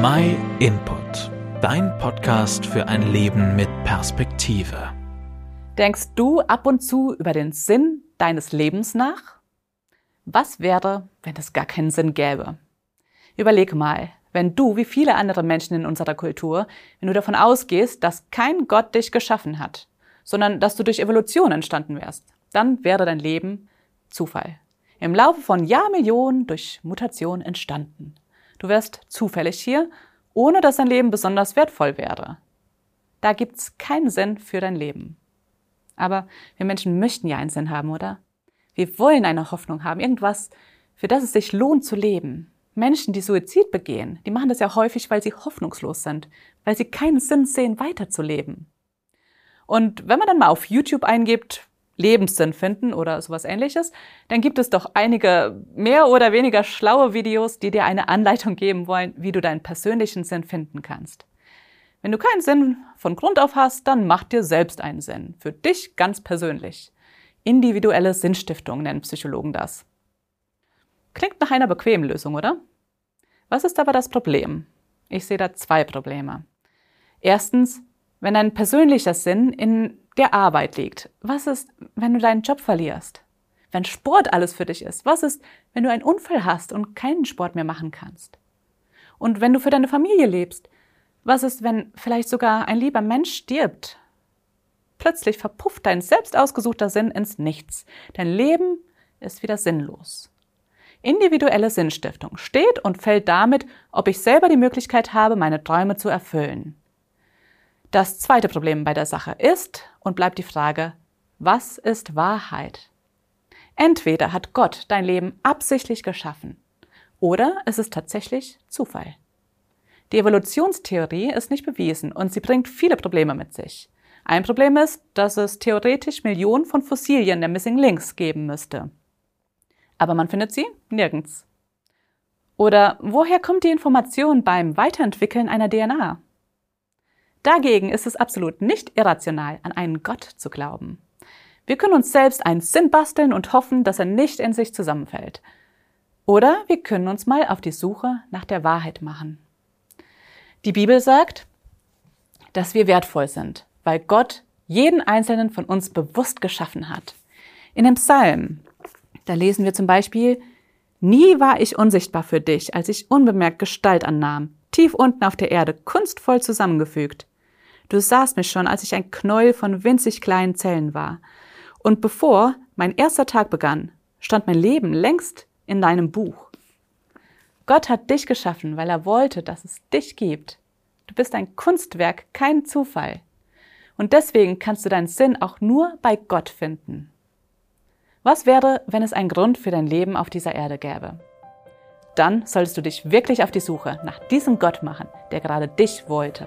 My Input, dein Podcast für ein Leben mit Perspektive. Denkst du ab und zu über den Sinn deines Lebens nach? Was wäre, wenn es gar keinen Sinn gäbe? Überleg mal, wenn du, wie viele andere Menschen in unserer Kultur, wenn du davon ausgehst, dass kein Gott dich geschaffen hat, sondern dass du durch Evolution entstanden wärst, dann wäre dein Leben Zufall. Im Laufe von Jahrmillionen durch Mutation entstanden. Du wärst zufällig hier, ohne dass dein Leben besonders wertvoll wäre. Da gibt's keinen Sinn für dein Leben. Aber wir Menschen möchten ja einen Sinn haben, oder? Wir wollen eine Hoffnung haben, irgendwas, für das es sich lohnt zu leben. Menschen, die Suizid begehen, die machen das ja häufig, weil sie hoffnungslos sind, weil sie keinen Sinn sehen, weiterzuleben. Und wenn man dann mal auf YouTube eingibt, Lebenssinn finden oder sowas ähnliches, dann gibt es doch einige mehr oder weniger schlaue Videos, die dir eine Anleitung geben wollen, wie du deinen persönlichen Sinn finden kannst. Wenn du keinen Sinn von Grund auf hast, dann mach dir selbst einen Sinn. Für dich ganz persönlich. Individuelle Sinnstiftung nennen Psychologen das. Klingt nach einer bequemen Lösung, oder? Was ist aber das Problem? Ich sehe da zwei Probleme. Erstens, wenn dein persönlicher Sinn in der Arbeit liegt. Was ist, wenn du deinen Job verlierst? Wenn Sport alles für dich ist? Was ist, wenn du einen Unfall hast und keinen Sport mehr machen kannst? Und wenn du für deine Familie lebst? Was ist, wenn vielleicht sogar ein lieber Mensch stirbt? Plötzlich verpufft dein selbst ausgesuchter Sinn ins Nichts. Dein Leben ist wieder sinnlos. Individuelle Sinnstiftung steht und fällt damit, ob ich selber die Möglichkeit habe, meine Träume zu erfüllen. Das zweite Problem bei der Sache ist und bleibt die Frage, was ist Wahrheit? Entweder hat Gott dein Leben absichtlich geschaffen oder es ist tatsächlich Zufall. Die Evolutionstheorie ist nicht bewiesen und sie bringt viele Probleme mit sich. Ein Problem ist, dass es theoretisch Millionen von Fossilien der Missing Links geben müsste. Aber man findet sie nirgends. Oder woher kommt die Information beim Weiterentwickeln einer DNA? Dagegen ist es absolut nicht irrational, an einen Gott zu glauben. Wir können uns selbst einen Sinn basteln und hoffen, dass er nicht in sich zusammenfällt. Oder wir können uns mal auf die Suche nach der Wahrheit machen. Die Bibel sagt, dass wir wertvoll sind, weil Gott jeden einzelnen von uns bewusst geschaffen hat. In dem Psalm, da lesen wir zum Beispiel, Nie war ich unsichtbar für dich, als ich unbemerkt Gestalt annahm, tief unten auf der Erde, kunstvoll zusammengefügt. Du sahst mich schon, als ich ein Knäuel von winzig kleinen Zellen war. Und bevor mein erster Tag begann, stand mein Leben längst in deinem Buch. Gott hat dich geschaffen, weil er wollte, dass es dich gibt. Du bist ein Kunstwerk, kein Zufall. Und deswegen kannst du deinen Sinn auch nur bei Gott finden. Was wäre, wenn es einen Grund für dein Leben auf dieser Erde gäbe? Dann solltest du dich wirklich auf die Suche nach diesem Gott machen, der gerade dich wollte.